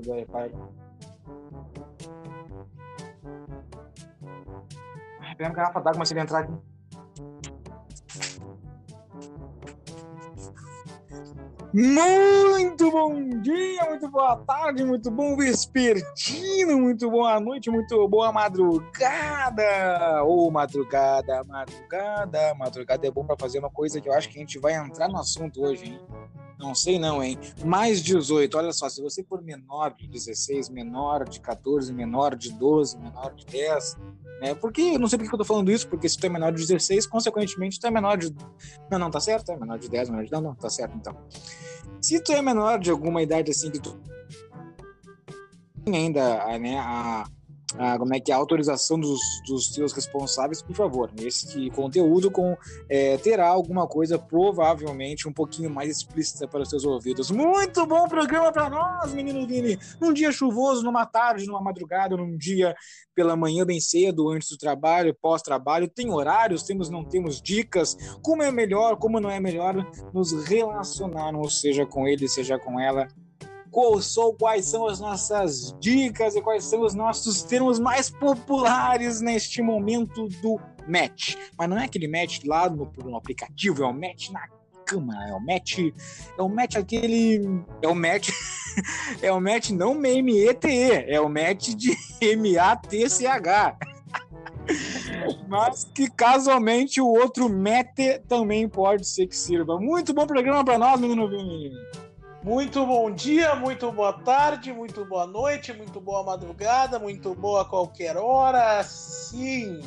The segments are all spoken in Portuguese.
iPad. Ai, Pega uma garrafa d'água, mas ele entrar aqui. Muito bom dia, muito boa tarde, muito bom vespertino, muito boa noite, muito boa madrugada. Ô, madrugada, madrugada, madrugada é bom pra fazer uma coisa que eu acho que a gente vai entrar no assunto hoje, hein? Não sei não, hein? Mais 18, olha só, se você for menor de 16, menor de 14, menor de 12, menor de 10, né? Porque, eu não sei por que eu tô falando isso, porque se tu é menor de 16, consequentemente tu é menor de... Não, não, tá certo, é menor de 10, menor de... Não, não, tá certo então. Se tu é menor de alguma idade assim que tu ainda né, a, a, como é que é, a autorização dos, dos seus responsáveis, por favor, esse conteúdo com, é, terá alguma coisa provavelmente um pouquinho mais explícita para os seus ouvidos. Muito bom programa para nós, menino Vini! Num dia chuvoso, numa tarde, numa madrugada, num dia pela manhã bem cedo, antes do trabalho, pós-trabalho, tem horários, temos, não temos dicas, como é melhor, como não é melhor nos relacionarmos, seja com ele, seja com ela, qual sou, quais são as nossas dicas e quais são os nossos termos mais populares neste momento do match. Mas não é aquele match lá no, no aplicativo, é o match na cama, é o match, é o match aquele, é o match, é o match não M-E-T-E, é o match de M-A-T-C-H. Mas que casualmente o outro mete também pode ser que sirva. Muito bom programa para nós, menino Vini. Muito bom dia, muito boa tarde, muito boa noite, muito boa madrugada, muito boa qualquer hora. Sim,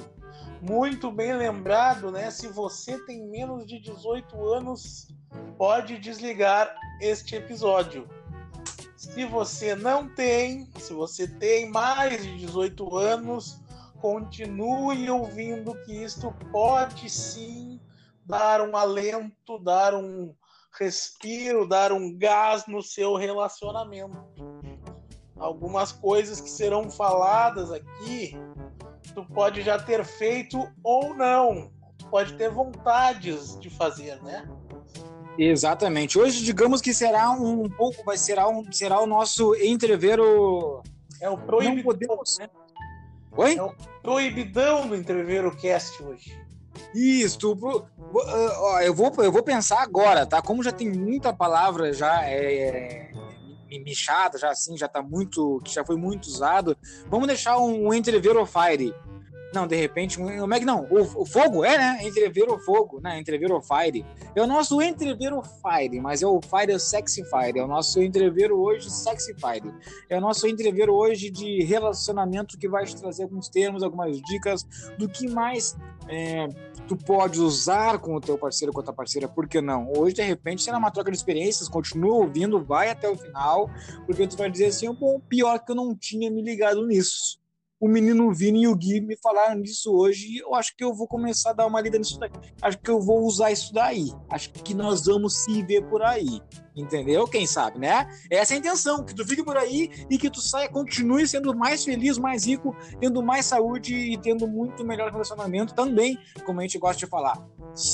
muito bem lembrado, né? Se você tem menos de 18 anos, pode desligar este episódio. Se você não tem, se você tem mais de 18 anos, continue ouvindo que isto pode sim dar um alento, dar um respiro, dar um gás no seu relacionamento. Algumas coisas que serão faladas aqui, tu pode já ter feito ou não. Tu pode ter vontades de fazer, né? Exatamente. Hoje, digamos que será um pouco, vai será um, será o nosso entreveiro. É o proibidão, podemos... né? Oi? É o proibidão do entreveiro cast hoje. Isso, pro, uh, eu, vou, eu vou pensar agora, tá? Como já tem muita palavra já é, é michada, já assim, já tá muito, que já foi muito usado, vamos deixar um, um entrever o fire. Não, de repente, é que não? O, o, fogo é, né? Entrever o fogo, né? Entrever o fire. É o nosso entrever o fire, mas é o fire é o sexy fire. É o nosso entrever hoje sexy fire. É o nosso entrever hoje de relacionamento que vai te trazer alguns termos, algumas dicas do que mais é, tu pode usar com o teu parceiro, com a tua parceira, por que não? Hoje, de repente, será uma troca de experiências, continua ouvindo, vai até o final, porque tu vai dizer assim, pior que eu não tinha me ligado nisso. O menino Vini e o Gui me falaram disso hoje e eu acho que eu vou começar a dar uma lida nisso daqui. Acho que eu vou usar isso daí. Acho que nós vamos se ver por aí. Entendeu? Quem sabe, né? Essa é a intenção, que tu fique por aí e que tu saia, continue sendo mais feliz, mais rico, tendo mais saúde e tendo muito melhor relacionamento também, como a gente gosta de falar.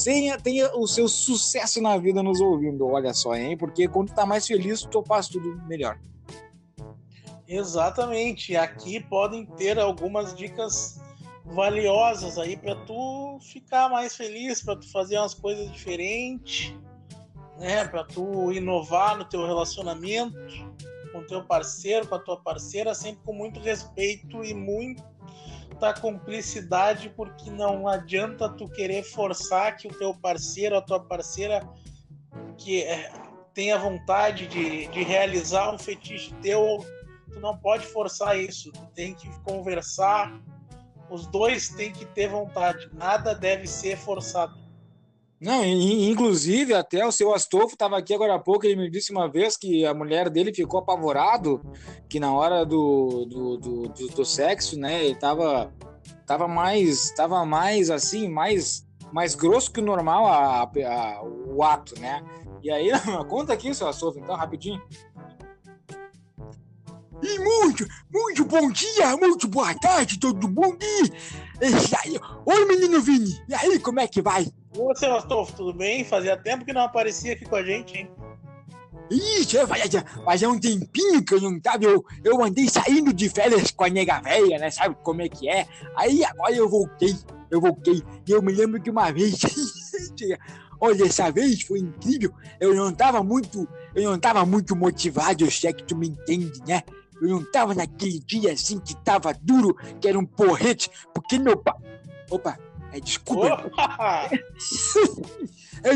Tenha, tenha o seu sucesso na vida nos ouvindo, olha só, hein? Porque quando tu tá mais feliz, tu faz tudo melhor. Exatamente. Aqui podem ter algumas dicas valiosas aí para tu ficar mais feliz, para tu fazer umas coisas diferentes né, para tu inovar no teu relacionamento com teu parceiro, com a tua parceira, sempre com muito respeito e muita cumplicidade, porque não adianta tu querer forçar que o teu parceiro, a tua parceira que é, tenha vontade de, de realizar um fetiche teu, tu não pode forçar isso, tu tem que conversar, os dois têm que ter vontade, nada deve ser forçado. Não, inclusive, até o seu Astolfo estava aqui agora há pouco, ele me disse uma vez que a mulher dele ficou apavorado, que na hora do, do, do, do, do sexo, né, ele tava, tava mais, tava mais assim, mais, mais grosso que o normal a, a, o ato, né? E aí, conta aqui, seu Astolfo, então, rapidinho. E muito, muito bom dia, muito boa tarde, todo mundo. E Oi, menino Vini. E aí, como é que vai? Ô, seu Astolfo, tudo bem? Fazia tempo que não aparecia aqui com a gente, hein? Isso, é, faz, faz um tempinho que eu não tava. Eu, eu andei saindo de férias com a nega velha, né? Sabe como é que é? Aí agora eu voltei. Eu voltei. E eu me lembro que uma vez. Olha, essa vez foi incrível. Eu não tava muito. Eu não tava muito motivado, eu sei que tu me entende, né? Eu não tava naquele dia assim que tava duro, que era um porrete, porque meu pai. Opa, é, desculpa. é,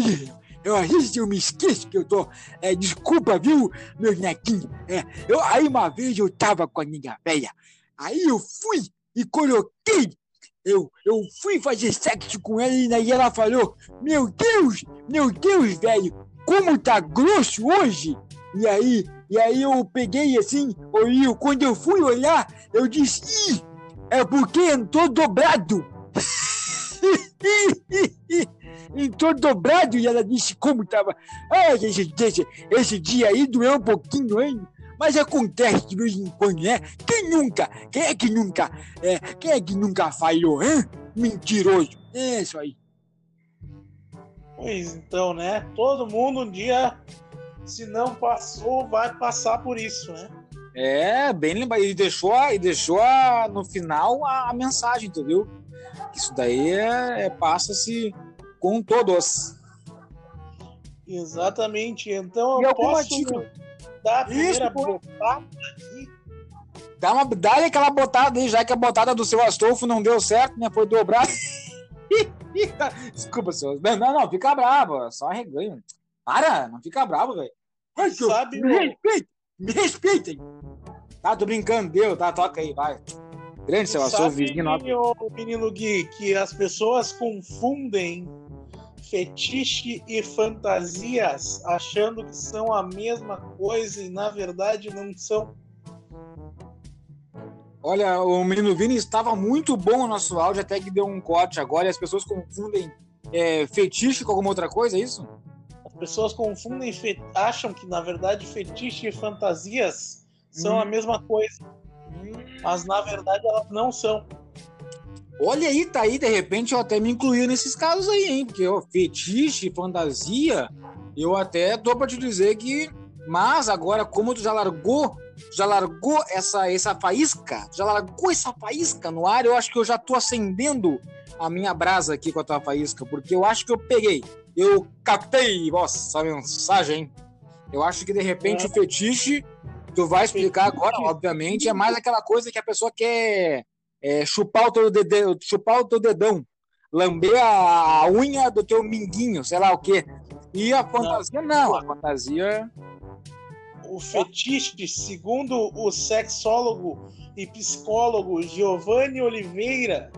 eu, às vezes eu me esqueço que eu tô. É, desculpa, viu, meu netinho? É, eu, aí uma vez eu tava com a minha velha. Aí eu fui e coloquei. Eu, eu fui fazer sexo com ela e ela falou: Meu Deus, meu Deus, velho, como tá grosso hoje? E aí, e aí eu peguei assim, olhei, quando eu fui olhar, eu disse, Ih, é porque entrou dobrado. entrou dobrado e ela disse como tava. Ah, esse, esse, esse dia aí doeu um pouquinho, hein? Mas acontece de vez em quando, né? Quem nunca? Quem é que nunca? É, quem é que nunca falhou, hein? Mentiroso. É isso aí. Pois então, né? Todo mundo um dia se não passou, vai passar por isso, né? É, bem lembrado. E deixou, e deixou a, no final a, a, mensagem, entendeu? Isso daí é, é passa-se com todos. Exatamente. Então eu posso dar a primeira botada aqui. Dá, uma, dá aquela botada aí, já que a botada do seu Astolfo não deu certo, né? Foi dobrado. Desculpa, senhor. Não, não, não, fica bravo. Só arreganho. Para, não fica bravo, velho. Sabe, me respeitem, me respeitem. Tá, tô brincando, deu, tá, toca aí, vai. Grande seu sou vizinho. O menino Gui, que as pessoas confundem fetiche e fantasias, achando que são a mesma coisa e na verdade não são. Olha, o menino Vini estava muito bom o nosso áudio, até que deu um corte agora e as pessoas confundem é, fetiche com alguma outra coisa, é isso? Pessoas confundem, acham que na verdade fetiche e fantasias são hum. a mesma coisa. Mas na verdade elas não são. Olha aí, tá aí, de repente eu até me incluí nesses casos aí, hein? Porque ó, fetiche, fantasia, eu até tô pra te dizer que. Mas agora, como tu já largou, já largou essa, essa faísca, já largou essa faísca no ar, eu acho que eu já tô acendendo a minha brasa aqui com a tua faísca, porque eu acho que eu peguei eu captei vossa mensagem. Eu acho que de repente é. o fetiche, tu vai explicar agora, obviamente, é mais aquela coisa que a pessoa quer é, chupar, o teu dedão, chupar o teu dedão, lamber a unha do teu minguinho, sei lá o quê. E a fantasia não, não a fantasia. O fetiche, segundo o sexólogo e psicólogo Giovanni Oliveira,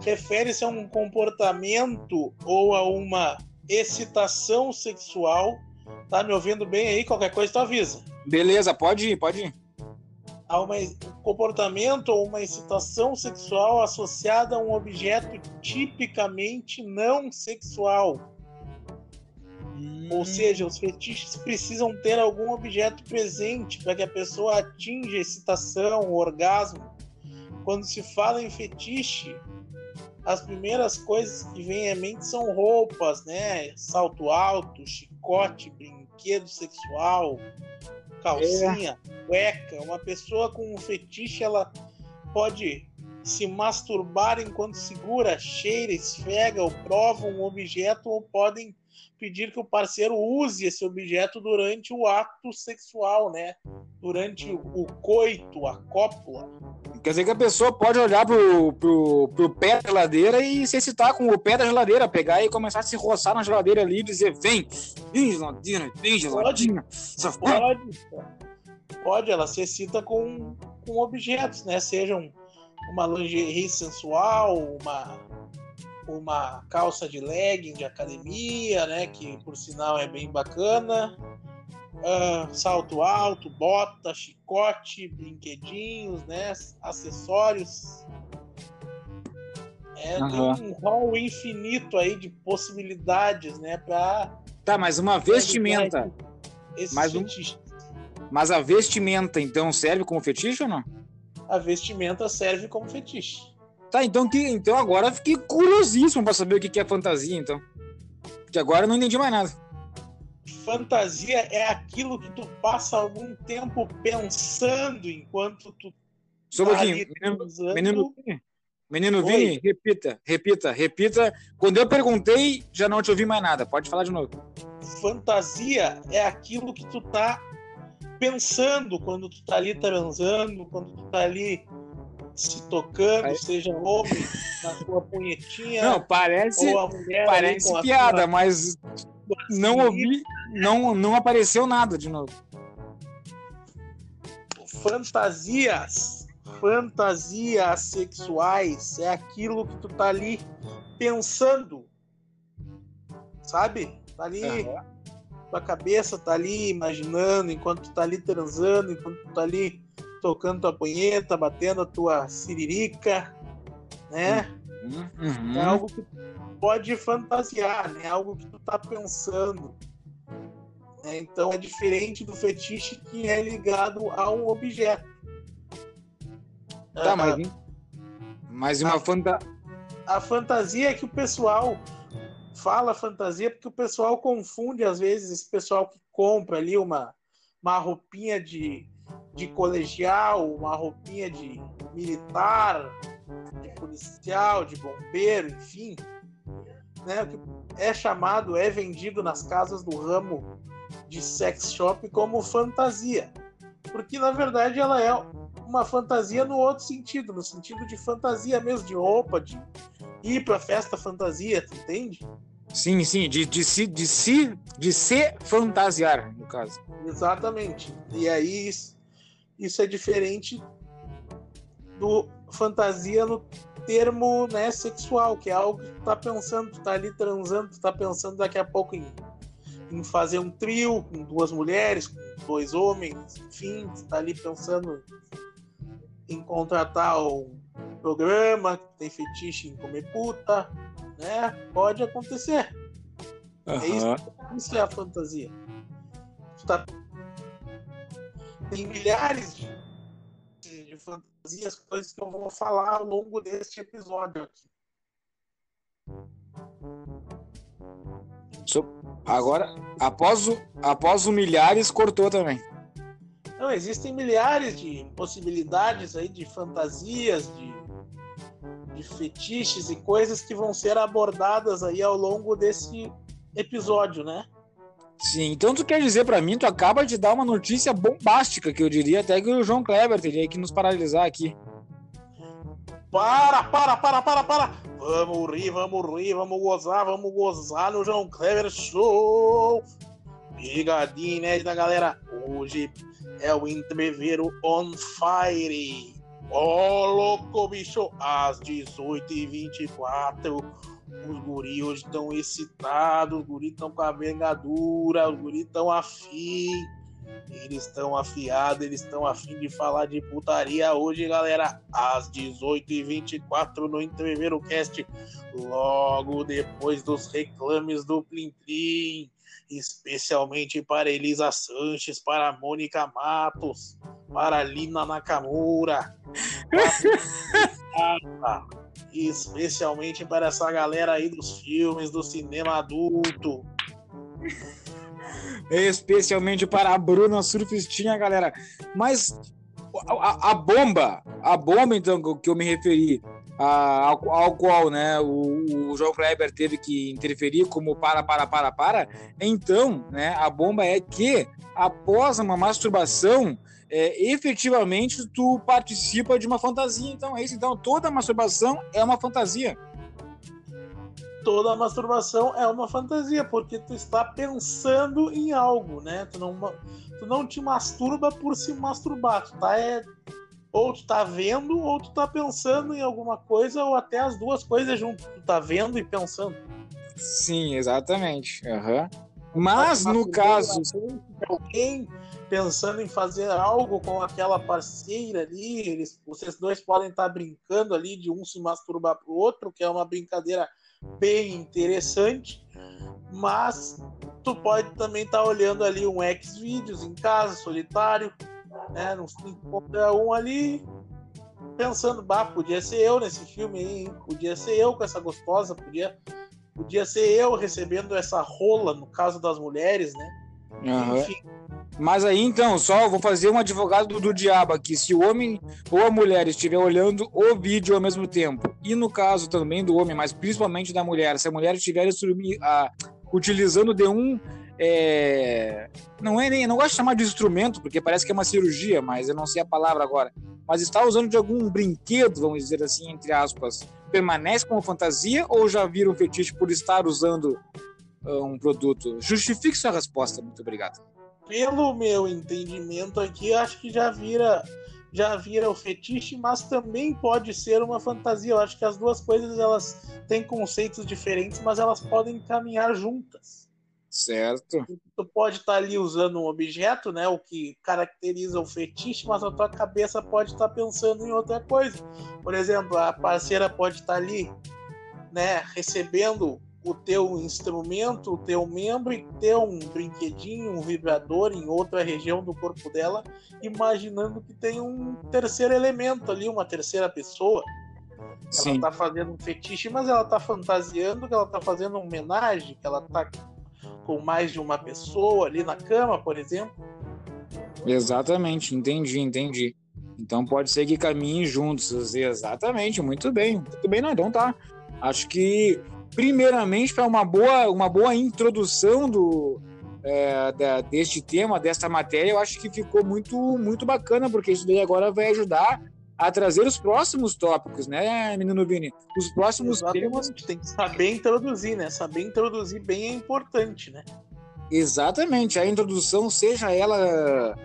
refere-se a um comportamento ou a uma excitação sexual. Tá me ouvindo bem aí? Qualquer coisa tu avisa. Beleza, pode ir, pode ir. Há um comportamento ou uma excitação sexual associada a um objeto tipicamente não sexual. Hum. Ou seja, os fetiches precisam ter algum objeto presente para que a pessoa atinja excitação, orgasmo. Quando se fala em fetiche, as primeiras coisas que vêm à mente são roupas, né? Salto alto, chicote, brinquedo sexual, calcinha, é. cueca. Uma pessoa com um fetiche, ela pode se masturbar enquanto segura, cheira, esfrega ou prova um objeto ou podem pedir que o parceiro use esse objeto durante o ato sexual, né? Durante o coito, a cópula. Quer dizer que a pessoa pode olhar pro, pro, pro pé da geladeira e se excitar com o pé da geladeira, pegar e começar a se roçar na geladeira ali e dizer: vem, vem geladinha, vem geladinha. Pode, pode, pode, ela se excita com, com objetos, né? Sejam uma lingerie sensual, uma, uma calça de legging de academia, né? Que por sinal é bem bacana uh, salto alto, bota, chicote, brinquedinhos, né? Acessórios. É, uhum. Tem um rol infinito aí de possibilidades, né? Pra tá, mas uma vestimenta. Mas, um... mas a vestimenta, então, serve como fetiche ou não? A vestimenta serve como fetiche. Tá, então, que, então agora fiquei curiosíssimo para saber o que é fantasia, então. Porque agora eu não entendi mais nada. Fantasia é aquilo que tu passa algum tempo pensando enquanto tu. Só um tá pouquinho. Menino, menino, Vini, menino. Vini, repita, repita, repita. Quando eu perguntei, já não te ouvi mais nada. Pode falar de novo. Fantasia é aquilo que tu tá pensando quando tu tá ali transando, quando tu tá ali se tocando, Aí- seja homem na tua punhetinha, Não, parece, ou a mulher ali parece piada, sua- mas sua não ouvi, não, não apareceu nada de novo. fantasias, fantasias sexuais é aquilo que tu tá ali pensando, sabe? Tá ali, Aham. tua cabeça tá ali imaginando enquanto tu tá ali transando, enquanto tu tá ali tocando tua punheta, batendo a tua siririca, né? Uhum. É algo que tu pode fantasiar, né? Algo que tu tá pensando. né? Então é diferente do fetiche que é ligado a um objeto. Tá, Ah, mas, mas uma Ah. fanta... a fantasia é que o pessoal fala fantasia porque o pessoal confunde às vezes esse pessoal que compra ali uma, uma roupinha de, de colegial, uma roupinha de militar, de policial, de bombeiro, enfim, né? que É chamado, é vendido nas casas do ramo de sex shop como fantasia, porque na verdade ela é uma fantasia no outro sentido, no sentido de fantasia mesmo, de roupa, de ir pra festa fantasia, tu entende? Sim, sim, de, de, se, de, se, de se fantasiar, no caso. Exatamente. E aí isso, é diferente do fantasia no termo né, sexual, que é algo que tu tá pensando, tu tá ali transando, tu tá pensando daqui a pouco em, em fazer um trio com duas mulheres, com dois homens, enfim, tu tá ali pensando em contratar um programa que tem fetiche em comer puta, né? Pode acontecer. É isso, isso é a fantasia. Tu tá- Tem milhares de, de, de fantasias, coisas que eu vou falar ao longo deste episódio aqui. So- Agora, após o, após o milhares, cortou também. Não, existem milhares de possibilidades aí de fantasias, de, de fetiches e coisas que vão ser abordadas aí ao longo desse episódio, né? Sim, então tu quer dizer pra mim, tu acaba de dar uma notícia bombástica, que eu diria até que o João Kleber teria que nos paralisar aqui. Para, para, para, para, para! Vamos rir, vamos rir, vamos gozar, vamos gozar no João Kleber Show! Ligadinho, né, da galera? Hoje é o entreveiro on fire! Ó, louco, bicho! Às 18h24, os guris hoje estão excitados, os guris estão com a bengadura, os guris estão afim. Eles estão afiados, eles estão afim de falar de putaria hoje, galera. Às 18h24 no Entreveiro Cast, logo depois dos reclames do Plim Plim. Especialmente para Elisa Sanches, para Mônica Matos, para Lina Nakamura. para- Especialmente para essa galera aí dos filmes do cinema adulto. Especialmente para a Bruna Surfistinha, galera. Mas a, a- bomba, a bomba, então, que eu- que eu me referi, a- ao, ao qual né, o, o João Kleber teve que interferir como para, para, para, para, então, né, a bomba é que após uma masturbação, é, efetivamente tu participa de uma fantasia. Então, é isso. Então, toda masturbação é uma fantasia. toda masturbação é uma fantasia, porque tu está pensando em algo, né? Tu não, tu não te masturba por se masturbar, tu tá é, ou tu tá vendo, ou tu tá pensando em alguma coisa, ou até as duas coisas junto. Tu tá vendo e pensando. Sim, exatamente. Aham. Mas no caso. alguém pensando em fazer algo com aquela parceira ali, eles, vocês dois podem estar brincando ali de um se masturbar pro outro, que é uma brincadeira bem interessante, mas tu pode também estar olhando ali um X-Videos em casa, solitário, né? Não encontra um ali pensando, bah, podia ser eu nesse filme aí, hein? podia ser eu com essa gostosa, podia, podia ser eu recebendo essa rola, no caso das mulheres, né? Uhum. Enfim. Mas aí então, só vou fazer um advogado do, do, diabo aqui. Se o homem ou a mulher estiver olhando o vídeo ao mesmo tempo, e no caso também do homem, mas principalmente da mulher, se a mulher estiver a, utilizando de um. É, não é nem. Não gosto de chamar de instrumento, porque parece que é uma cirurgia, mas eu não sei a palavra agora. Mas está usando de algum brinquedo, vamos dizer assim, entre aspas, permanece como fantasia ou já vira um fetiche por estar usando uh, um produto? Justifique sua resposta. Muito obrigado pelo meu entendimento aqui, acho que já vira já vira o fetiche, mas também pode ser uma fantasia. Eu acho que as duas coisas elas têm conceitos diferentes, mas elas podem caminhar juntas. Certo. Tu pode estar ali usando um objeto, né, o que caracteriza o fetiche, mas a tua cabeça pode estar pensando em outra coisa. Por exemplo, a parceira pode estar ali, né, recebendo o teu instrumento, o teu membro e ter um brinquedinho, um vibrador em outra região do corpo dela, imaginando que tem um terceiro elemento ali, uma terceira pessoa. Sim. Ela tá fazendo um fetiche, mas ela tá fantasiando que ela tá fazendo uma homenagem, que ela tá com mais de uma pessoa ali na cama, por exemplo. Exatamente, entendi, entendi. Então pode ser que caminhem juntos. Exatamente, muito bem. Muito bem, não, então tá. Acho que primeiramente para uma boa, uma boa introdução do, é, da, deste tema, desta matéria, eu acho que ficou muito, muito bacana, porque isso daí agora vai ajudar a trazer os próximos tópicos, né, menino Vini? Os próximos Exatamente. temas. Tem que saber introduzir, né? Saber introduzir bem é importante, né? Exatamente, a introdução, seja ela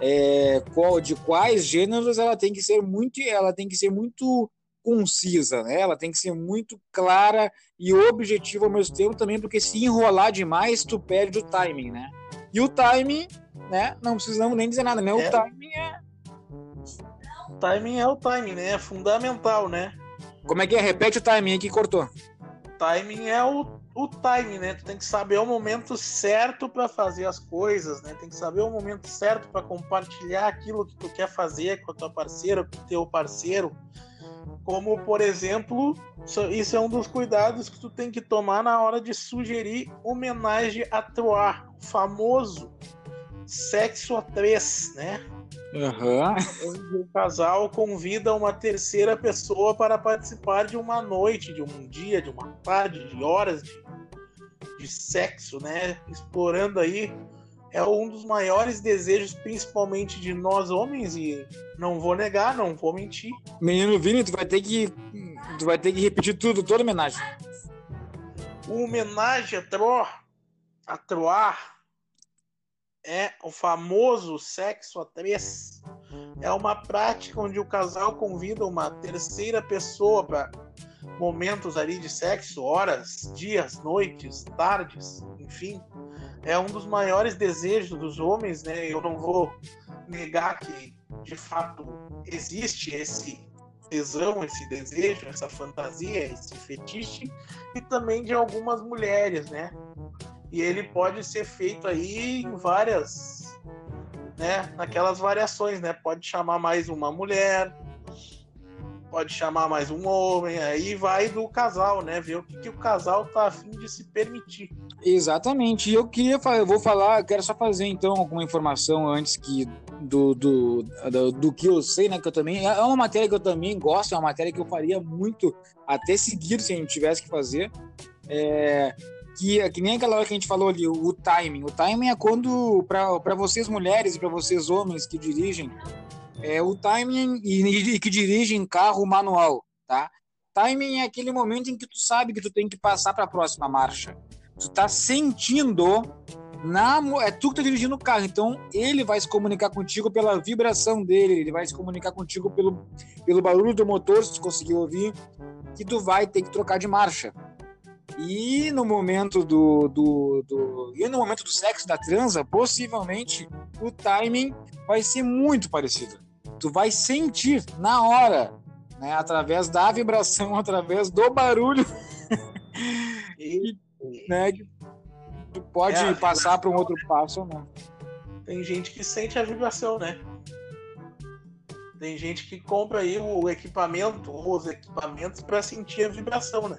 é, qual, de quais gêneros, ela tem que ser muito, ela tem que ser muito concisa, né? Ela tem que ser muito clara e objetiva ao mesmo tempo também, porque se enrolar demais, tu perde o timing, né? E o timing, né? Não precisamos nem dizer nada, né? O é. timing é. O timing é o timing, né? É fundamental, né? Como é que é? Repete o timing que cortou. Timing é o, o timing, né? Tu tem que saber o momento certo para fazer as coisas, né? Tem que saber o momento certo para compartilhar aquilo que tu quer fazer com a tua parceira, com o teu parceiro como, por exemplo, isso é um dos cuidados que tu tem que tomar na hora de sugerir homenagem a Troar, o famoso sexo a três, né? Uhum. Onde o casal convida uma terceira pessoa para participar de uma noite, de um dia, de uma tarde, de horas de, de sexo, né? Explorando aí é um dos maiores desejos, principalmente de nós homens, e não vou negar, não vou mentir. Menino Vini, tu vai ter que. Tu vai ter que repetir tudo, toda homenagem. O homenagem a Troar, a Troar é o famoso sexo a três. É uma prática onde o casal convida uma terceira pessoa para momentos ali de sexo, horas, dias, noites, tardes, enfim é um dos maiores desejos dos homens, né? Eu não vou negar que de fato existe esse tesão, esse desejo, essa fantasia, esse fetiche e também de algumas mulheres, né? E ele pode ser feito aí em várias, né? Naquelas variações, né? Pode chamar mais uma mulher, pode chamar mais um homem, aí vai do casal, né? Ver o que, que o casal tá afim de se permitir. Exatamente. Eu queria eu vou falar, quero só fazer então alguma informação antes que do, do, do, do, que eu sei, né? Que eu também. É uma matéria que eu também gosto, é uma matéria que eu faria muito até seguir se a gente tivesse que fazer. É, que, que nem aquela hora que a gente falou ali, o, o timing. O timing é quando, para vocês mulheres e para vocês homens que dirigem, é o timing e, e que dirigem carro manual, tá? Timing é aquele momento em que tu sabe que tu tem que passar para a próxima marcha. Tu tá sentindo na é tu que tá dirigindo o carro, então ele vai se comunicar contigo pela vibração dele, ele vai se comunicar contigo pelo, pelo barulho do motor, se tu conseguir ouvir, que tu vai ter que trocar de marcha. E no momento do, do, do, e no momento do sexo da transa, possivelmente o timing vai ser muito parecido. Tu vai sentir na hora, né, através da vibração, através do barulho. e, né, tu pode é, passar para um outro passo ou não. Tem gente que sente a vibração, né? Tem gente que compra aí o equipamento, os equipamentos para sentir a vibração, né?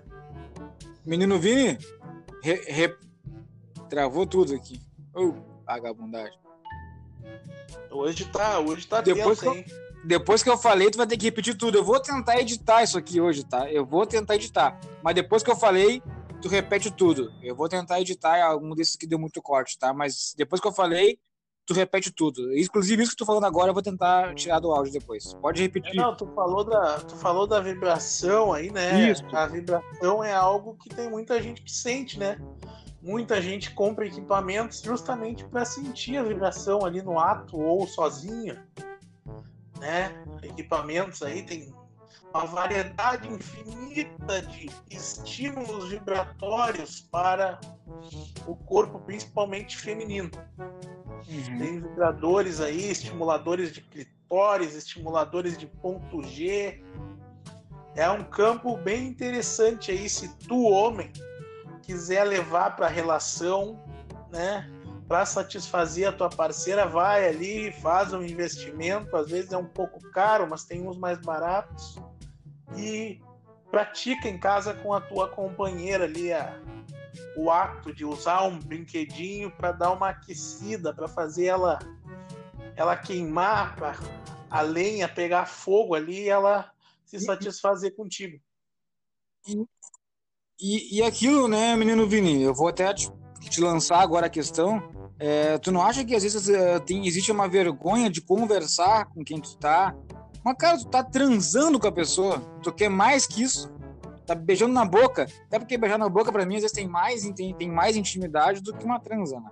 Menino Vini, re, re... travou tudo aqui. Oh. Vagabundagem. Hoje tá, hoje tá Depois tenso, que eu-? Depois que eu falei, tu vai ter que repetir tudo. Eu vou tentar editar isso aqui hoje, tá? Eu vou tentar editar. Mas depois que eu falei, tu repete tudo. Eu vou tentar editar algum desses que deu muito corte, tá? Mas depois que eu falei, tu repete tudo. Inclusive, isso que tu falando agora, eu vou tentar tirar do áudio depois. Pode É, repetir. Não, tu falou, da, tu falou da vibração aí, né? Isso. A vibração é algo que tem muita gente que sente, né? Muita gente compra equipamentos justamente para sentir a vibração ali no ato ou sozinha, né? Equipamentos aí tem uma variedade infinita de estímulos vibratórios para o corpo, principalmente feminino. Uhum. Tem vibradores aí, estimuladores de clitóris, estimuladores de ponto G. É um campo bem interessante aí se tu, homem, quiser levar para relação, né? Para satisfazer a tua parceira, vai ali, faz um investimento, às vezes é um pouco caro, mas tem uns mais baratos. E pratica em casa com a tua companheira ali a, o ato de usar um brinquedinho para dar uma aquecida, para fazer ela ela queimar, para a lenha pegar fogo ali e ela se satisfazer contigo. E, e aquilo, né, menino Vini? Eu vou até te, te lançar agora a questão. É, tu não acha que às vezes é, tem, existe uma vergonha de conversar com quem tu tá? Mas, cara, tu tá transando com a pessoa. Tu quer mais que isso? Tá beijando na boca. Até porque beijar na boca, pra mim, às vezes tem mais, tem, tem mais intimidade do que uma transa, né?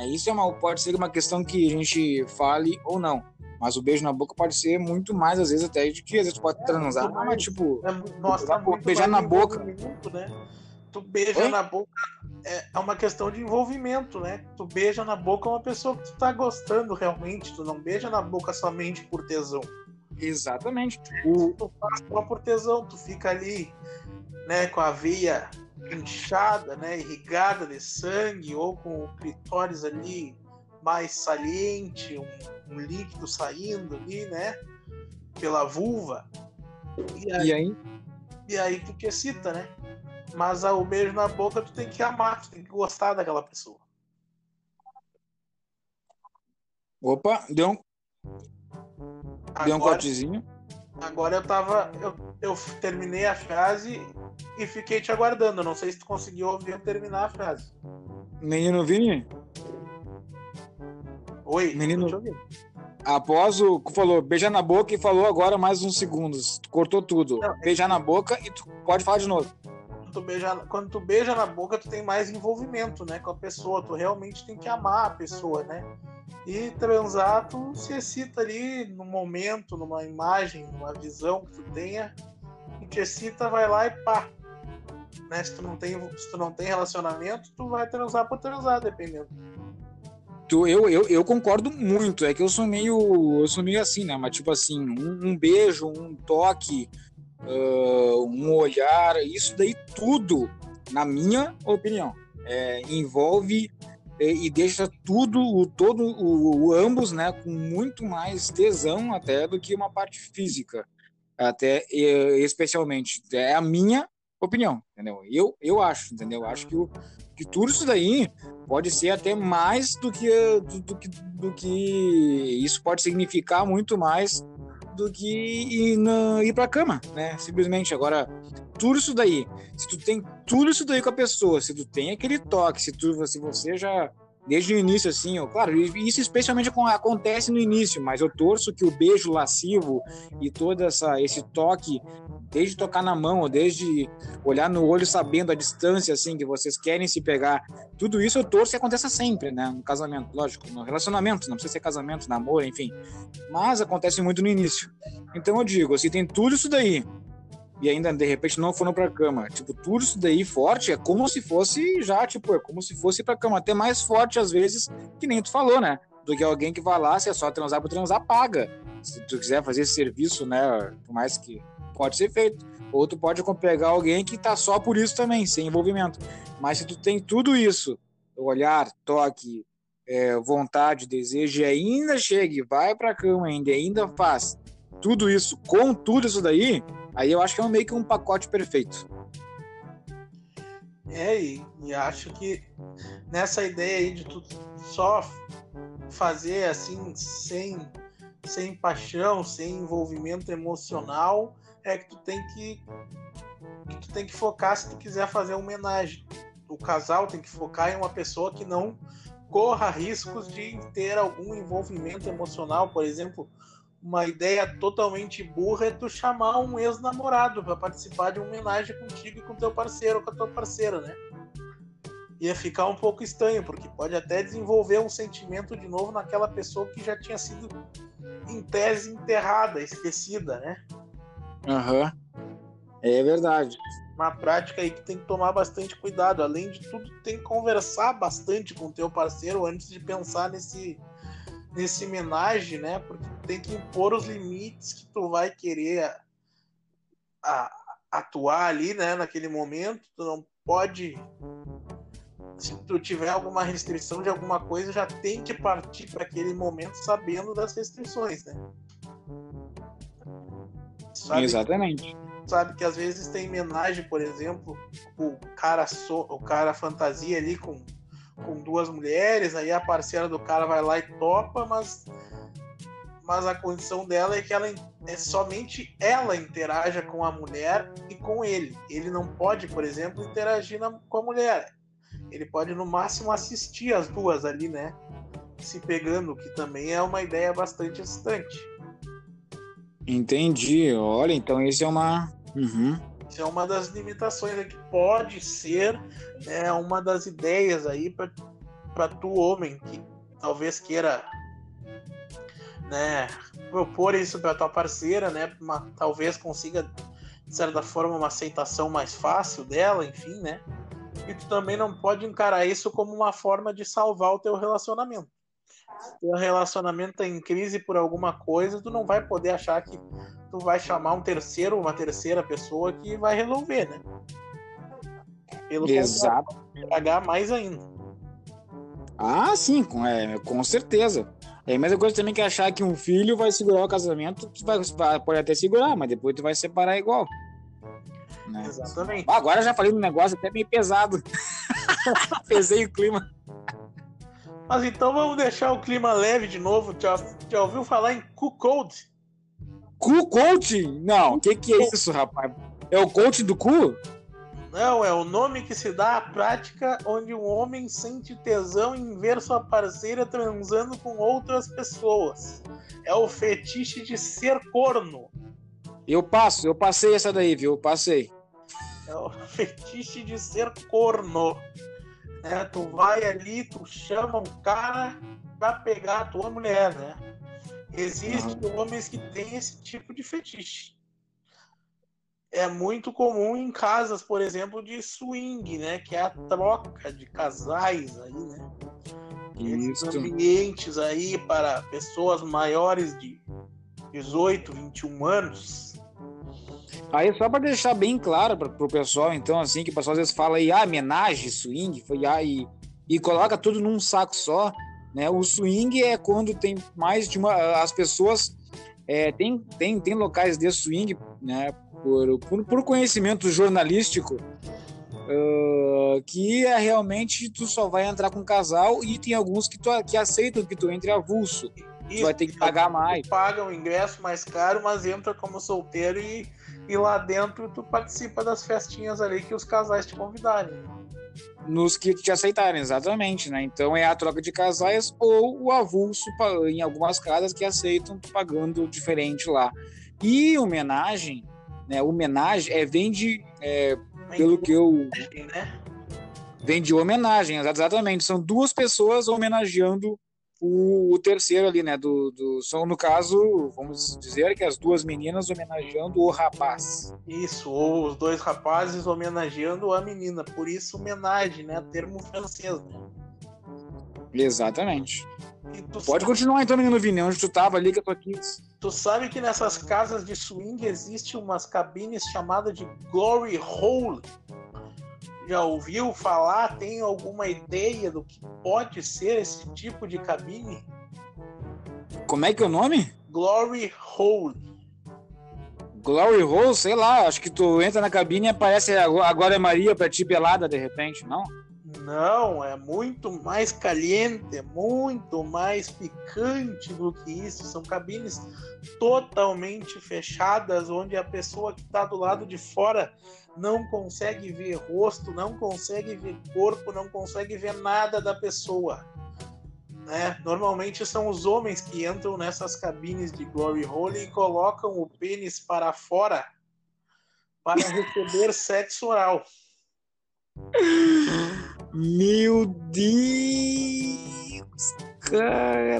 É, isso é uma, pode ser uma questão que a gente fale ou não. Mas o beijo na boca pode ser muito mais, às vezes, até de que às vezes pode transar, muito mais. mas tipo. É, muito Beijar na boca. Né? Tu beija Oi? na boca é, é uma questão de envolvimento, né? Tu beija na boca uma pessoa que tu tá gostando realmente. Tu não beija na boca somente por tesão. Exatamente. O, tu faz só por tesão, tu fica ali, né, com a veia inchada, né, irrigada de sangue, ou com o clitóris ali mais saliente, um, um líquido saindo ali, né, pela vulva. E aí, e aí? e aí tu te excita, né? Mas o beijo na boca tu tem que amar, tu tem que gostar daquela pessoa. Opa, deu um, deu um Agora, cortezinho. Agora eu tava. Eu, eu terminei a frase e fiquei te aguardando. Não sei se tu conseguiu ouvir eu terminar a frase. Menino Vini, Oi, Menino- tô te ouvindo. após o falou beijar na boca e falou agora mais uns segundos. Tu cortou tudo. Não, é- Beijar na boca e tu pode falar de novo. Tu, beija, quando tu beija na boca, tu tem mais envolvimento, né, com a pessoa. Tu realmente tem que amar a pessoa, né? E transar, tu se excita ali no momento, numa imagem, numa visão que tu tenha. E te excita, vai lá e pá. Né? Se tu não tem, se tu não tem relacionamento, tu vai transar por transar, dependendo. Tu, eu, eu, eu concordo muito. É que eu sou meio. Eu sou meio assim, né? Mas tipo assim, um, um beijo, um toque, ah, um olhar, isso daí tudo, na minha opinião, é, envolve e, e deixa tudo, o todo, o, o ambos, né, com muito mais tesão até do que uma parte física, até especialmente. É a minha opinião, entendeu? Eu, eu acho, entendeu? Eu acho que, o, que tudo isso daí pode ser até mais do que, do, do que, do que isso pode significar muito mais do que ir, na, ir pra cama, né? Simplesmente. Agora, tudo isso daí, se tu tem tudo isso daí com a pessoa, se tu tem aquele toque, se, tu, se você já, desde o início, assim, ó, claro, isso especialmente acon- acontece no início, mas eu torço que o beijo lascivo e todo essa, esse toque, desde tocar na mão, desde olhar no olho sabendo a distância, assim, que vocês querem se pegar, tudo isso eu torço que aconteça sempre, né? No casamento, lógico, no relacionamento, não precisa ser casamento, namoro, enfim. Mas acontece muito no início. Então eu digo, se tem tudo isso daí, e ainda de repente não foram pra cama, tipo, tudo isso daí forte é como se fosse já, tipo, é como se fosse pra cama, até mais forte às vezes, que nem tu falou, né? Do que alguém que vai lá, se é só transar por transar, paga. Se tu quiser fazer esse serviço, né? Por mais que pode ser feito. Ou tu pode pegar alguém que tá só por isso também, sem envolvimento. Mas se tu tem tudo isso, olhar, toque, é, vontade, desejo, e ainda chega vai pra cama ainda, ainda faz tudo isso com tudo isso daí, aí eu acho que é meio que um pacote perfeito. É, e, e acho que nessa ideia aí de tu só fazer assim, sem, sem paixão, sem envolvimento emocional, é que tu tem que, que tu tem que focar se tu quiser fazer homenagem. O casal tem que focar em uma pessoa que não corra riscos de ter algum envolvimento emocional, por exemplo, uma ideia totalmente burra é tu chamar um ex-namorado para participar de uma homenagem contigo e com teu parceiro ou com a tua parceira, né? Ia ficar um pouco estranho, porque pode até desenvolver um sentimento de novo naquela pessoa que já tinha sido, em tese, enterrada, esquecida, né? Aham. Uhum. É verdade. Uma prática aí que tem que tomar bastante cuidado. Além de tudo, tem que conversar bastante com o teu parceiro antes de pensar nesse, nesse homenagem, né? Porque tem que impor os limites que tu vai querer a, a, atuar ali, né? Naquele momento, tu não pode se tu tiver alguma restrição de alguma coisa, já tem que partir para aquele momento sabendo das restrições, né? Sabe, Exatamente. Sabe que às vezes tem homenagem, por exemplo, o cara so, o cara fantasia ali com com duas mulheres, aí a parceira do cara vai lá e topa, mas mas a condição dela é que ela é somente ela interaja com a mulher e com ele. Ele não pode, por exemplo, interagir na, com a mulher. Ele pode no máximo assistir as duas ali, né? Se pegando, que também é uma ideia bastante distante. Entendi. Olha, então isso é uma. Uhum. Isso é uma das limitações que pode ser né, uma das ideias aí para tu, homem, que talvez queira né, propor isso para tua parceira, né, uma, talvez consiga, de certa forma, uma aceitação mais fácil dela, enfim, né? E tu também não pode encarar isso como uma forma de salvar o teu relacionamento. Se teu relacionamento tá em crise por alguma coisa, tu não vai poder achar que tu vai chamar um terceiro, uma terceira pessoa que vai resolver, né? Pelo Exato. Pagar mais ainda. Ah, sim, com, é, com certeza. É a mesma coisa também que achar que um filho vai segurar o casamento, tu vai, pode até segurar, mas depois tu vai separar igual. Né? Exatamente. Agora já falei um negócio até meio pesado. Pesei o clima. Mas então vamos deixar o clima leve de novo. Já, já ouviu falar em? Cu coaching? Não, o que, que é isso, rapaz? É o coach do cu? Não, é o nome que se dá à prática onde um homem sente tesão em ver sua parceira transando com outras pessoas. É o fetiche de ser corno. Eu passo, eu passei essa daí, viu? Eu passei. É o fetiche de ser corno. É, tu vai ali, tu chama um cara pra pegar a tua mulher, né? Existem uhum. homens que têm esse tipo de fetiche. É muito comum em casas, por exemplo, de swing, né? Que é a troca de casais aí, né? Esses ambientes aí para pessoas maiores de 18, 21 anos. Aí só para deixar bem claro para o pessoal, então, assim, que o pessoal às vezes fala aí, ah, homenagem, swing, foi, ah, e, e coloca tudo num saco só. Né? O swing é quando tem mais de uma. As pessoas. É, tem, tem, tem locais de swing, né? Por, por, por conhecimento jornalístico, uh, que é realmente tu só vai entrar com casal e tem alguns que, tu, que aceitam que tu entre avulso. Isso, tu vai ter que pagar mais. Paga o ingresso mais caro, mas entra como solteiro e, e lá dentro tu participa das festinhas ali que os casais te convidarem nos que te aceitarem, exatamente, né? Então é a troca de casais ou o avulso em algumas casas que aceitam pagando diferente lá. E homenagem, né? Homenagem é vem de é, pelo que eu né? vem de homenagem, exatamente. São duas pessoas homenageando o, o, terceiro ali, né? Do, do, são, no caso, vamos dizer que as duas meninas homenageando o rapaz. Isso, ou os dois rapazes homenageando a menina. Por isso, homenagem, né? Termo francês, né? Exatamente. Pode sabe... continuar então, menino Vini, onde tu tava ali que eu tô aqui. Tu sabe que nessas casas de swing existe umas cabines chamadas de Glory Hole já ouviu falar, tem alguma ideia do que pode ser esse tipo de cabine? Como é que é o nome? Glory Hole. Glory Hole, sei lá, acho que tu entra na cabine e aparece agora é Maria pra ti pelada de repente, não? Não, é muito mais caliente, é muito mais picante do que isso. São cabines totalmente fechadas, onde a pessoa que está do lado de fora não consegue ver rosto, não consegue ver corpo, não consegue ver nada da pessoa. Né? Normalmente são os homens que entram nessas cabines de Glory Hole e colocam o pênis para fora para receber sexo oral. Meu Deus! Caralho,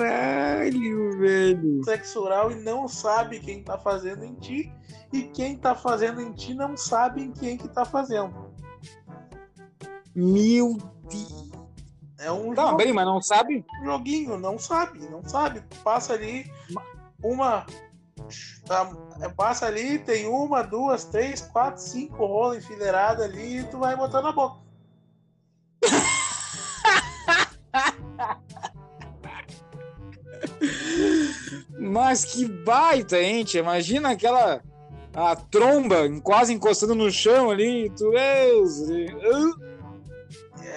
velho! Sexo oral e não sabe quem tá fazendo em ti, e quem tá fazendo em ti não sabe em quem que tá fazendo. Meu Deus! É um tá, bem, mas não sabe? joguinho, não sabe, não sabe. Passa ali uma. Tá, passa ali, tem uma, duas, três, quatro, cinco rolas enfileiradas ali e tu vai botando na boca. Mas que baita, hein? Imagina aquela a tromba quase encostando no chão ali. Tu é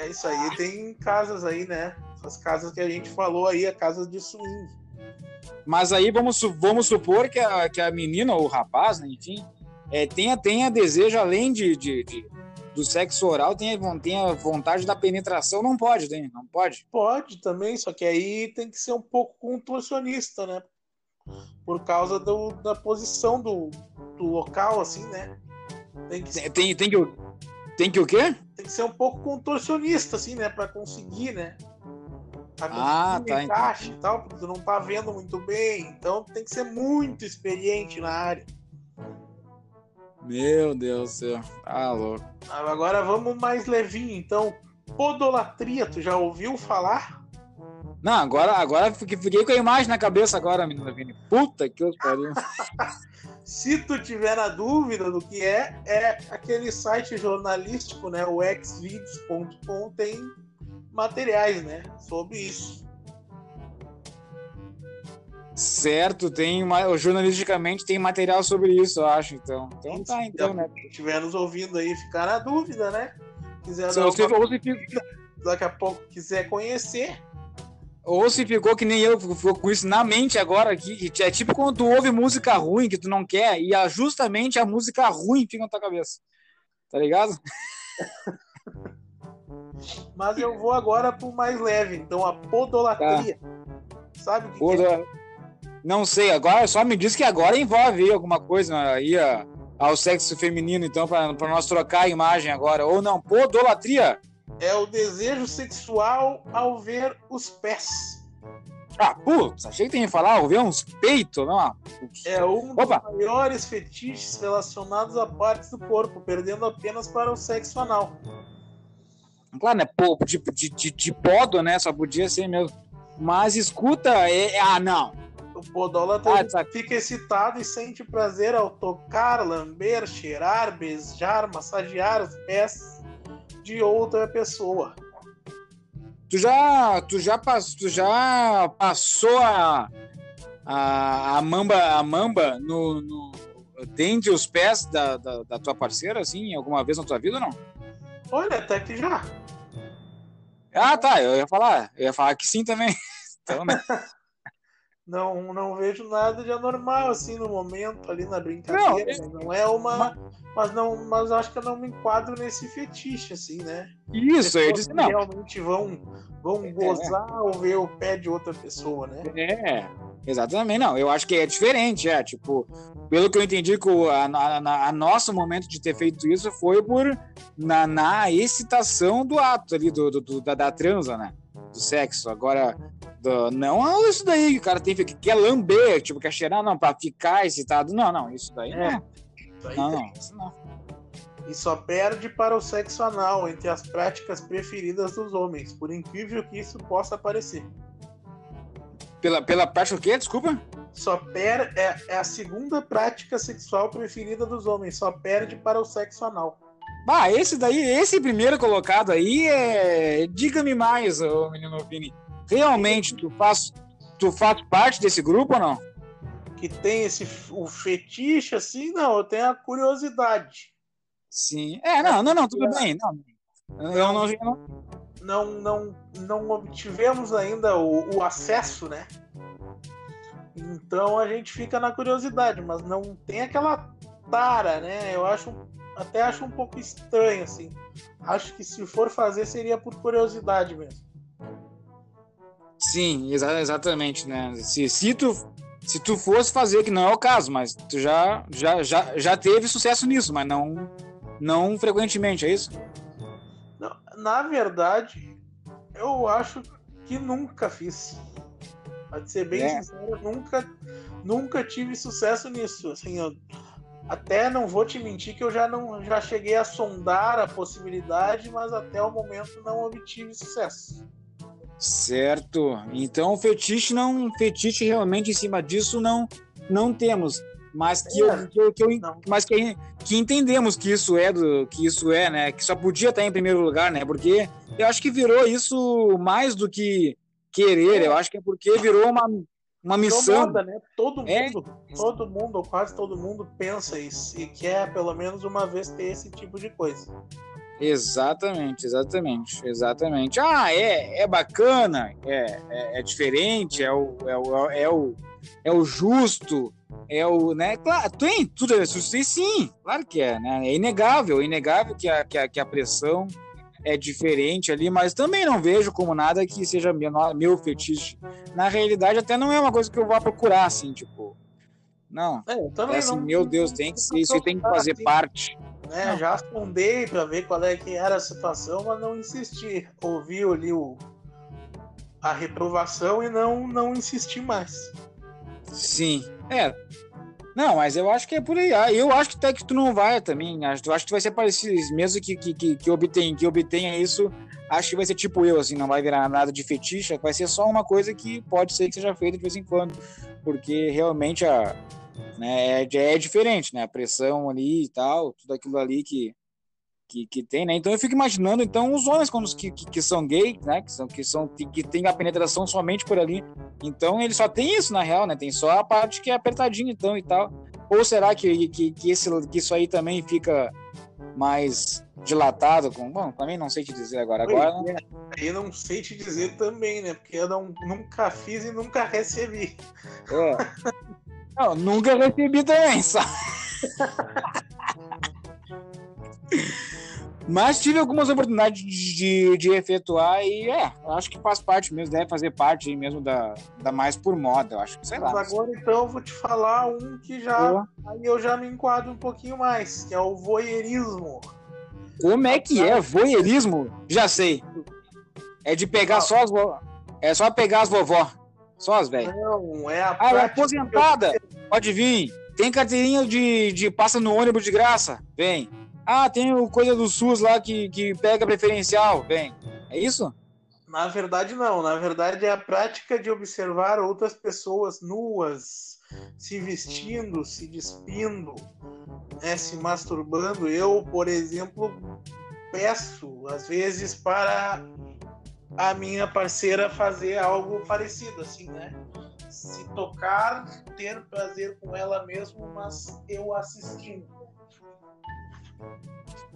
isso aí. Tem casas aí, né? Essas casas que a gente falou aí, a casa de swing. Mas aí vamos, vamos supor que a, que a menina ou o rapaz, né, enfim, é, tenha, tenha desejo além de, de, de do sexo oral tem, tem a vontade da penetração, não pode, né? Não pode? Pode também, só que aí tem que ser um pouco contorcionista, né? Por causa do, da posição do, do local, assim, né? Tem que, ser... tem, tem, que, tem que o quê? Tem que ser um pouco contorcionista, assim, né? Pra conseguir, né? ah, tá. Encaixe e tal, porque tu não tá vendo muito bem. Então tem que ser muito experiente na área. Meu Deus do céu. Tá louco. Agora vamos mais levinho, então. Podolatria, tu já ouviu falar? Não, agora, agora fiquei com a imagem na cabeça agora, menina Vini. Puta que os pariu. Se tu tiver na dúvida do que é, é aquele site jornalístico, né? O xvideos.com tem materiais, né? Sobre isso. Certo, tem uma, jornalisticamente tem material sobre isso, eu acho. Então, então tá, então, né? Se estiver nos ouvindo aí, ficar na dúvida, né? Quiser se você, uma... daqui a pouco quiser conhecer. Ou se ficou que nem eu, ficou com isso na mente agora aqui, que é tipo quando tu ouve música ruim que tu não quer, e é justamente a música ruim fica na tua cabeça. Tá ligado? Mas eu vou agora pro mais leve, então a podolatria. Tá. Sabe o que, Podo... é? Não sei, agora só me diz que agora envolve alguma coisa aí ao sexo feminino, então, para nós trocar a imagem agora. Ou não, podolatria. É o desejo sexual ao ver os pés. Ah, putz, achei que tem que falar, ao ver uns peitos, não? É um dos Opa. maiores fetiches relacionados a partes do corpo, perdendo apenas para o sexo anal. Claro, né? Pô, de, de, de, de podo, né? Só podia ser mesmo. Mas escuta, é, é ah, não. O podólatra ah, fica excitado e sente prazer ao tocar, lamber, cheirar, beijar, massagear os pés de outra pessoa. Tu já, tu já, pass, tu já passou a, a, a mamba, a mamba no, no dente os pés da, da, da, tua parceira, assim, alguma vez na tua vida ou não? Olha, até que já. Ah, tá. Eu ia falar, eu ia falar que sim também. Então, né? não, não vejo nada de anormal assim no momento ali na brincadeira. Não, não é uma. Mas não, mas acho que eu não me enquadro nesse fetiche, assim, né? Isso, eu disse não. Realmente vão, vão é. gozar é. ou ver o pé de outra pessoa, né? É, exatamente, não. Eu acho que é diferente, é. Tipo, pelo que eu entendi, que a, a, a nosso momento de ter feito isso foi por na, na excitação do ato ali, do, do, do da, da transa, né? Do sexo. Agora, do, não é isso daí que o cara tem que quer lamber, tipo, quer cheirar, não, pra ficar excitado. Não, não, isso daí é. não. Não, não, isso não. E só perde para o sexo anal entre as práticas preferidas dos homens, por incrível que isso possa parecer. Pela, pela prática o quê? Desculpa? Só per, é, é a segunda prática sexual preferida dos homens, só perde para o sexo anal. Ah, esse daí, esse primeiro colocado aí é. Diga-me mais, ô menino Vini. Realmente, tu faz, tu faz parte desse grupo ou não? que tem esse o fetiche assim, não, eu tenho a curiosidade. Sim. É, não, não, não, tudo bem. Não. Eu não. Não, não, não obtivemos ainda o, o acesso, né? Então a gente fica na curiosidade, mas não tem aquela tara, né? Eu acho até acho um pouco estranho assim. Acho que se for fazer seria por curiosidade mesmo. Sim, exa exatamente, né? Se, se tu se tu fosse fazer, que não é o caso, mas tu já, já, já, já teve sucesso nisso, mas não, não frequentemente, é isso? Não, na verdade, eu acho que nunca fiz. Pode ser bem é. sincero, nunca, nunca tive sucesso nisso. Assim, eu até não vou te mentir que eu já não já cheguei a sondar a possibilidade, mas até o momento não obtive sucesso. Certo. Então fetiche não, fetiche realmente em cima disso não não temos, mas que, é. eu, que, eu, mas que, que entendemos que isso é do que isso é, né? Que só podia estar em primeiro lugar, né? Porque eu acho que virou isso mais do que querer. Eu acho que é porque virou uma uma missão. Moda, né? Todo é. mundo, é. todo mundo, ou quase todo mundo pensa isso e quer pelo menos uma vez ter esse tipo de coisa. Exatamente, exatamente, exatamente. Ah, é, é bacana, é, é, é diferente, é o, é, o, é, o, é o justo, é o, né, claro, tem tudo isso, sim, claro que é, né, é inegável, é inegável que a, que a, que a pressão é diferente ali, mas também não vejo como nada que seja meu, meu fetiche. Na realidade, até não é uma coisa que eu vá procurar, assim, tipo, não, é, é assim, não, meu Deus, tem que ser isso, tem que fazer parte né? Já sondei para ver qual é que era a situação, mas não insisti. Ouvi ali o, a reprovação e não, não insisti mais. Sim, é. Não, mas eu acho que é por aí. Ah, eu acho que até que tu não vai também. Eu acho que tu vai ser parecido, mesmo que, que, que, que, obtém, que obtenha isso, acho que vai ser tipo eu, assim, não vai virar nada de fetiche, vai ser só uma coisa que pode ser que seja feita de vez em quando. Porque realmente a, né? É, é diferente, né? A pressão ali e tal, tudo aquilo ali que, que, que tem, né? Então eu fico imaginando, então, os homens quando, que, que, que são gays, né? Que são que são que, que tem a penetração somente por ali. Então ele só tem isso na real, né? Tem só a parte que é apertadinha então e tal. Ou será que, que, que, esse, que isso aí também fica mais dilatado com. Bom, também não sei te dizer agora. Agora. É, eu não sei te dizer também, né? Porque eu não, nunca fiz e nunca recebi. É. Não, nunca recebi também, só. Mas tive algumas oportunidades de, de efetuar e é, acho que faz parte mesmo, deve fazer parte mesmo da, da mais por moda, eu acho que sei Mas lá. agora então eu vou te falar um que já aí eu já me enquadro um pouquinho mais, que é o voyeurismo. Como é que é voyeurismo? Já sei. É de pegar só as vo... é só pegar as vovó. Só as velhas. Não, é a Ah, é aposentada. Pode vir. Tem carteirinha de, de passa no ônibus de graça? Vem. Ah, tem coisa do SUS lá que, que pega preferencial? Vem. É isso? Na verdade, não. Na verdade, é a prática de observar outras pessoas nuas, se vestindo, se despindo, né, se masturbando. Eu, por exemplo, peço, às vezes, para a minha parceira fazer algo parecido, assim, né? Se tocar, ter prazer com ela mesmo, mas eu assistindo.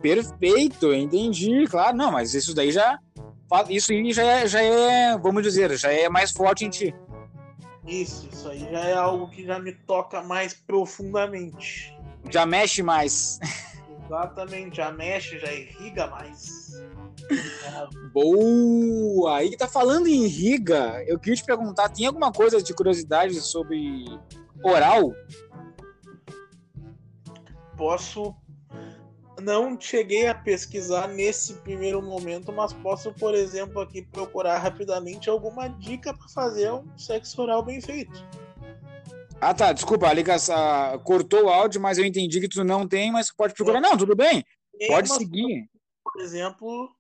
Perfeito, entendi, claro, não, mas isso daí já. Isso aí já é, já é, vamos dizer, já é mais forte em ti. Isso, isso aí já é algo que já me toca mais profundamente. Já mexe mais. Exatamente, já mexe, já irriga mais. Boa! Aí tá falando em riga, eu queria te perguntar, tem alguma coisa de curiosidade sobre oral? Posso. Não cheguei a pesquisar nesse primeiro momento, mas posso, por exemplo, aqui procurar rapidamente alguma dica para fazer um sexo oral bem feito. Ah, tá. Desculpa, a ligação cortou o áudio, mas eu entendi que tu não tem, mas pode procurar. Não, tudo bem. Pode seguir por exemplo,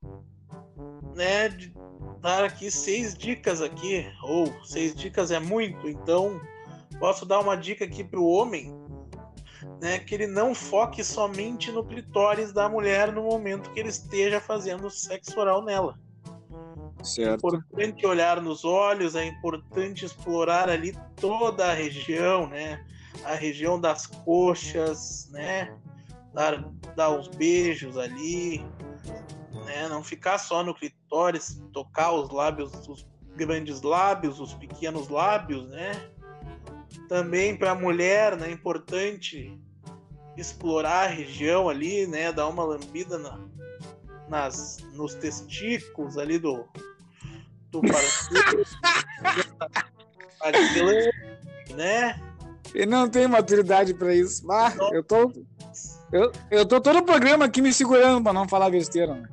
né, de dar aqui seis dicas aqui, ou seis dicas é muito, então posso dar uma dica aqui para o homem, né, que ele não foque somente no clitóris da mulher no momento que ele esteja fazendo sexo oral nela. Certo. É importante olhar nos olhos, é importante explorar ali toda a região, né? A região das coxas, né? Dar, dar os beijos ali, né? Não ficar só no clitóris, tocar os lábios, os grandes lábios, os pequenos lábios, né? Também para a mulher, né? É importante explorar a região ali, né? Dar uma lambida na, nas, nos testículos ali do, do parceiro. né? Ele não tem maturidade para isso. Ah, eu tô. Eu, eu tô todo o programa aqui me segurando para não falar besteira, né?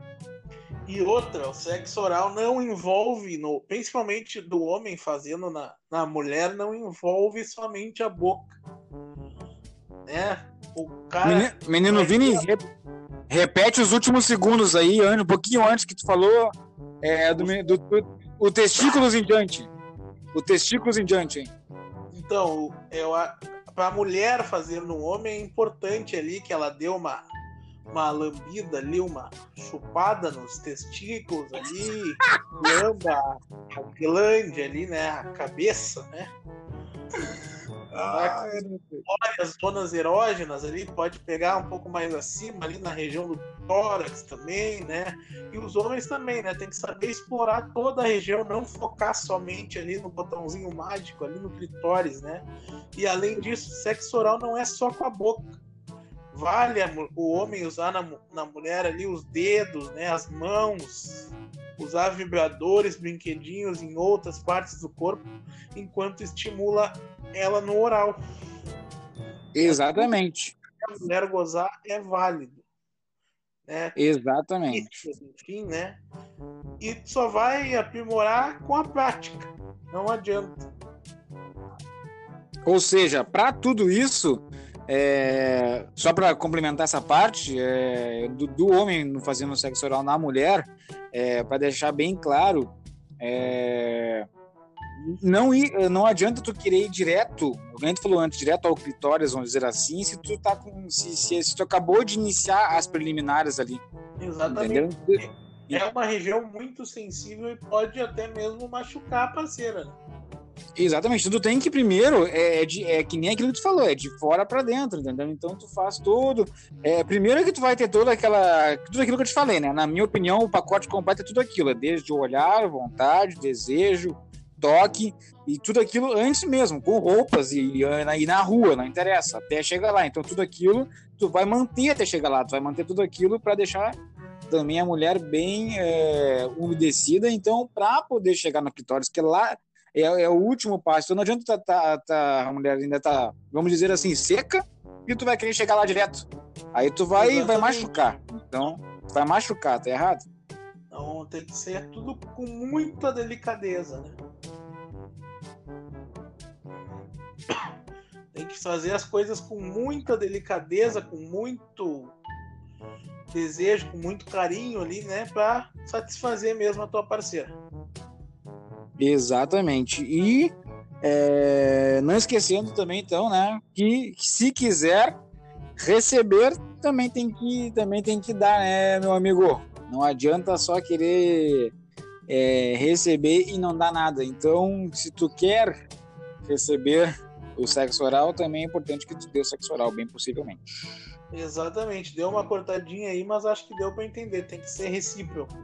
E outra, o sexo oral não envolve, no, principalmente do homem fazendo na, na mulher, não envolve somente a boca. Né? O cara. Menino, menino Vini, re, repete os últimos segundos aí, um pouquinho antes que tu falou. É, do, do, do, o testículos em diante. O testículos em diante, hein? Então, eu, pra mulher fazer no homem é importante ali que ela deu uma uma lambida ali, uma chupada nos testículos ali, lamba a glande ali, né? A cabeça, né? Ah, as zonas erógenas ali, pode pegar um pouco mais acima, ali na região do tórax também, né? E os homens também, né? Tem que saber explorar toda a região, não focar somente ali no botãozinho mágico, ali no clitóris, né? E além disso, sexo oral não é só com a boca vale o homem usar na, na mulher ali os dedos, né, as mãos, usar vibradores, brinquedinhos em outras partes do corpo, enquanto estimula ela no oral. Exatamente. A mulher gozar é válido. Né? Exatamente. Enfim, né? E só vai aprimorar com a prática. Não adianta. Ou seja, para tudo isso, é, só para complementar essa parte é, do, do, homem fazendo sexo oral na mulher, é, para deixar bem claro, é, não, ir, não adianta tu querer ir direto, o Glenn falou antes, direto ao clitóris, vamos dizer assim, se tu tá com, se, se, se tu acabou de iniciar as preliminares ali. Exatamente. Entendeu? É uma região muito sensível e pode até mesmo machucar a parceira. Exatamente. Tudo tem que primeiro é, é, de, é que nem aquilo que tu falou, é de fora para dentro, entendeu? Então tu faz tudo. É, primeiro que tu vai ter toda aquela. Tudo aquilo que eu te falei, né? Na minha opinião, o pacote completo é tudo aquilo. É desde o olhar, vontade, desejo, toque e tudo aquilo antes mesmo, com roupas e, e, e na rua, não interessa, até chegar lá. Então tudo aquilo tu vai manter até chegar lá, tu vai manter tudo aquilo para deixar também a mulher bem é, umedecida, então para poder chegar no clitóris, que lá é, é o último passo. Então não adianta tá, tá, tá, a mulher ainda tá, vamos dizer assim, seca, e tu vai querer chegar lá direto. Aí tu vai, vai machucar. Então, vai machucar, tá errado? Então tem que ser tudo com muita delicadeza, né? Tem que fazer as coisas com muita delicadeza, com muito desejo, com muito carinho ali, né? Pra satisfazer mesmo a tua parceira. Exatamente. E é, não esquecendo também, então, né, que se quiser receber, também tem que, também tem que dar, né, meu amigo? Não adianta só querer é, receber e não dar nada. Então, se tu quer receber o sexo oral, também é importante que tu dê o sexo oral, bem possivelmente. Exatamente. Deu uma cortadinha aí, mas acho que deu para entender. Tem que ser recíproco.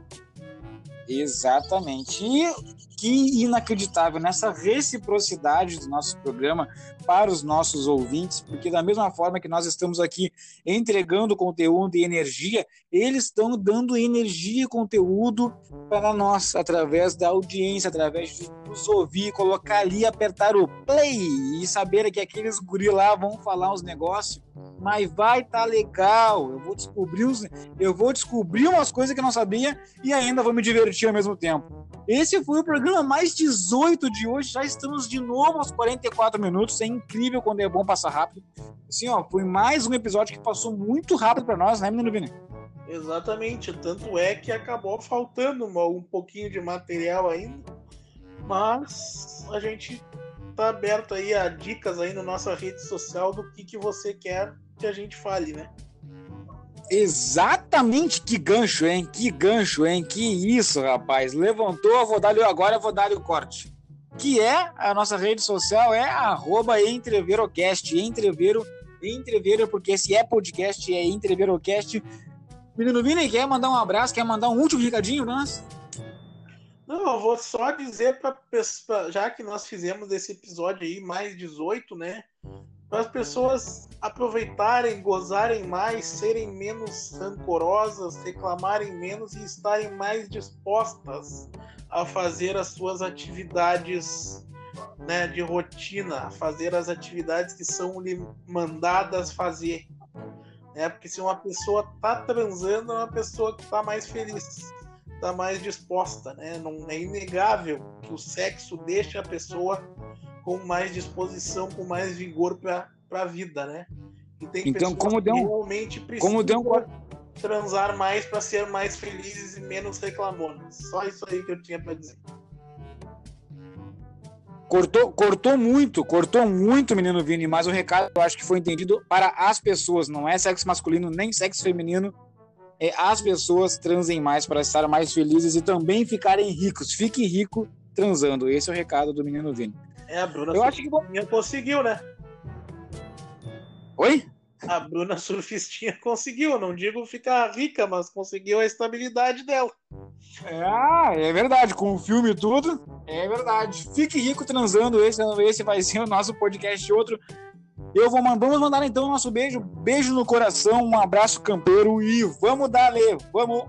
Exatamente. E que inacreditável nessa reciprocidade do nosso programa para os nossos ouvintes, porque da mesma forma que nós estamos aqui entregando conteúdo e energia, eles estão dando energia e conteúdo para nós através da audiência, através de nos ouvir, colocar ali, apertar o play e saber que aqueles guri lá vão falar uns negócios, mas vai tá legal. Eu vou descobrir os, eu vou descobrir umas coisas que eu não sabia e ainda vou me divertir ao mesmo tempo. Esse foi o programa mais 18 de hoje. Já estamos de novo aos 44 minutos. É incrível quando é bom passar rápido. Assim, ó, foi mais um episódio que passou muito rápido para nós, né, menino Vini? Exatamente. Tanto é que acabou faltando um pouquinho de material ainda. Mas a gente tá aberto aí a dicas aí na nossa rede social do que, que você quer que a gente fale, né? Exatamente que gancho, hein? Que gancho, hein? Que isso, rapaz. Levantou, vou dar agora, vou dar o corte. Que é a nossa rede social é arroba entreverocast, entrevero, entrevero, porque esse é podcast, é entreverocast. Menino Vini, quer mandar um abraço, quer mandar um último recadinho pra nós? Não, eu vou só dizer para já que nós fizemos esse episódio aí mais 18, né? para as pessoas aproveitarem, gozarem mais, serem menos rancorosas, reclamarem menos e estarem mais dispostas a fazer as suas atividades né, de rotina, a fazer as atividades que são lhe mandadas fazer. Né? Porque se uma pessoa está transando, é uma pessoa que está mais feliz, está mais disposta. Né? Não é inegável que o sexo deixa a pessoa com mais disposição, com mais vigor para a vida, né? E tem então, como deu, realmente precisam como deu um... transar mais para ser mais felizes e menos reclamonas. Só isso aí que eu tinha para dizer. Cortou, cortou muito, cortou muito, menino Vini, mas o recado eu acho que foi entendido para as pessoas, não é sexo masculino nem sexo feminino. É as pessoas transem mais para estar mais felizes e também ficarem ricos. Fique rico transando. Esse é o recado do menino Vini. É, a Bruna eu acho que conseguiu, né? Oi? A Bruna Surfistinha conseguiu, não digo ficar rica, mas conseguiu a estabilidade dela. É, é verdade, com o filme e tudo, é verdade. Fique rico transando, esse, esse vai ser o nosso podcast outro. Eu vou mandar, vamos mandar então o nosso beijo, beijo no coração, um abraço campeiro e vamos dar, vamos